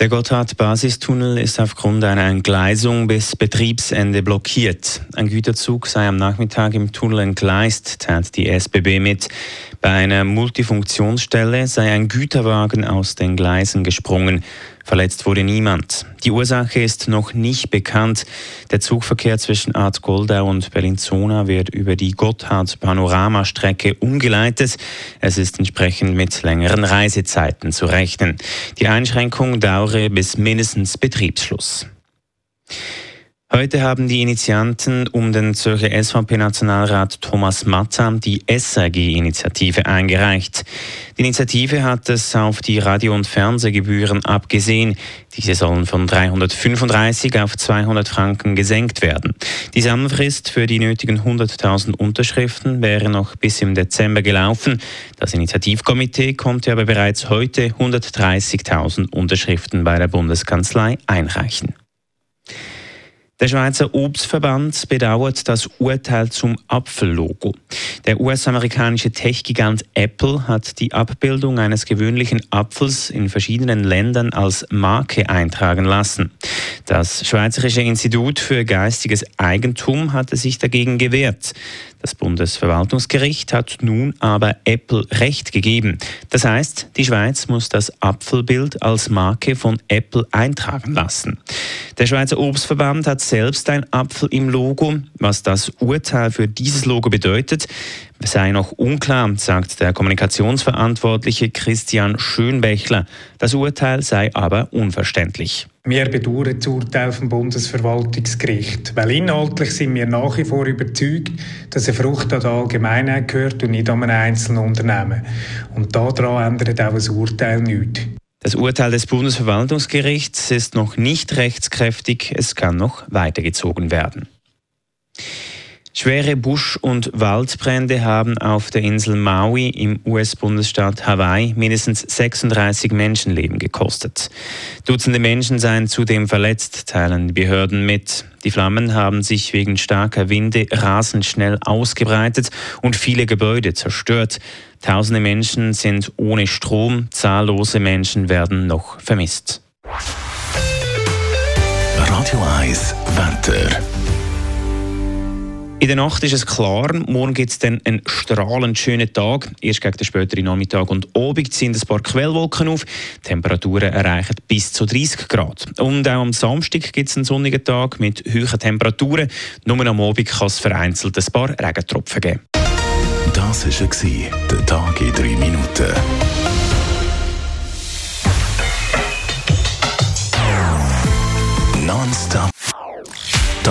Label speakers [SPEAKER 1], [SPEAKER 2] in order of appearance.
[SPEAKER 1] Der Gotthard-Basistunnel ist aufgrund einer Entgleisung bis Betriebsende blockiert. Ein Güterzug sei am Nachmittag im Tunnel entgleist, teilt die SBB mit. Bei einer Multifunktionsstelle sei ein Güterwagen aus den Gleisen gesprungen. Verletzt wurde niemand. Die Ursache ist noch nicht bekannt. Der Zugverkehr zwischen Art Goldau und Bellinzona wird über die Gotthard-Panoramastrecke umgeleitet. Es ist entsprechend mit längeren Reisezeiten zu rechnen. Die Einschränkung dauere bis mindestens Betriebsschluss. Heute haben die Initianten um den Zürcher SVP-Nationalrat Thomas Matta die SAG-Initiative eingereicht. Die Initiative hat es auf die Radio- und Fernsehgebühren abgesehen. Diese sollen von 335 auf 200 Franken gesenkt werden. Die Sammelfrist für die nötigen 100.000 Unterschriften wäre noch bis im Dezember gelaufen. Das Initiativkomitee konnte aber bereits heute 130.000 Unterschriften bei der Bundeskanzlei einreichen. Der Schweizer Obstverband bedauert das Urteil zum Apfellogo. Der US-amerikanische Tech-Gigant Apple hat die Abbildung eines gewöhnlichen Apfels in verschiedenen Ländern als Marke eintragen lassen. Das Schweizerische Institut für geistiges Eigentum hatte sich dagegen gewehrt. Das Bundesverwaltungsgericht hat nun aber Apple Recht gegeben. Das heißt, die Schweiz muss das Apfelbild als Marke von Apple eintragen lassen. Der Schweizer Obstverband hat selbst ein Apfel im Logo. Was das Urteil für dieses Logo bedeutet, sei noch unklar, sagt der Kommunikationsverantwortliche Christian Schönbächler. Das Urteil sei aber unverständlich.
[SPEAKER 2] Wir bedauern das Urteil vom Bundesverwaltungsgericht, weil inhaltlich sind wir nach wie vor überzeugt, dass eine Frucht an die Allgemeinheit gehört und nicht an einem einzelnen Unternehmen. Und daran ändert auch das Urteil nichts.
[SPEAKER 1] Das Urteil des Bundesverwaltungsgerichts ist noch nicht rechtskräftig, es kann noch weitergezogen werden. Schwere Busch- und Waldbrände haben auf der Insel Maui im US-Bundesstaat Hawaii mindestens 36 Menschenleben gekostet. Dutzende Menschen seien zudem verletzt, teilen die Behörden mit. Die Flammen haben sich wegen starker Winde rasend schnell ausgebreitet und viele Gebäude zerstört. Tausende Menschen sind ohne Strom, zahllose Menschen werden noch vermisst.
[SPEAKER 3] Radio 1 Wetter.
[SPEAKER 1] In der Nacht ist es klar, morgen gibt es dann einen strahlend schönen Tag. Erst gegen den späteren Nachmittag und Abend ziehen ein paar Quellwolken auf. Die Temperaturen erreichen bis zu 30 Grad. Und auch am Samstag gibt es einen sonnigen Tag mit hohen Temperaturen. Nur am Abend kann es vereinzelt ein paar Regentropfen geben.
[SPEAKER 3] Das war der Tag in 3 Minuten.